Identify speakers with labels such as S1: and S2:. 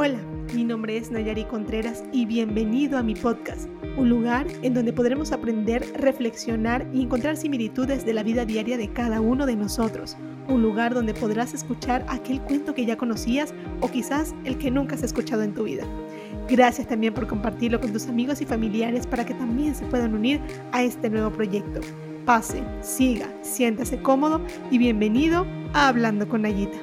S1: Hola, mi nombre es Nayari Contreras y bienvenido a mi podcast, un lugar en donde podremos aprender, reflexionar y encontrar similitudes de la vida diaria de cada uno de nosotros. Un lugar donde podrás escuchar aquel cuento que ya conocías o quizás el que nunca has escuchado en tu vida. Gracias también por compartirlo con tus amigos y familiares para que también se puedan unir a este nuevo proyecto. Pase, siga, siéntase cómodo y bienvenido a Hablando con Nayita.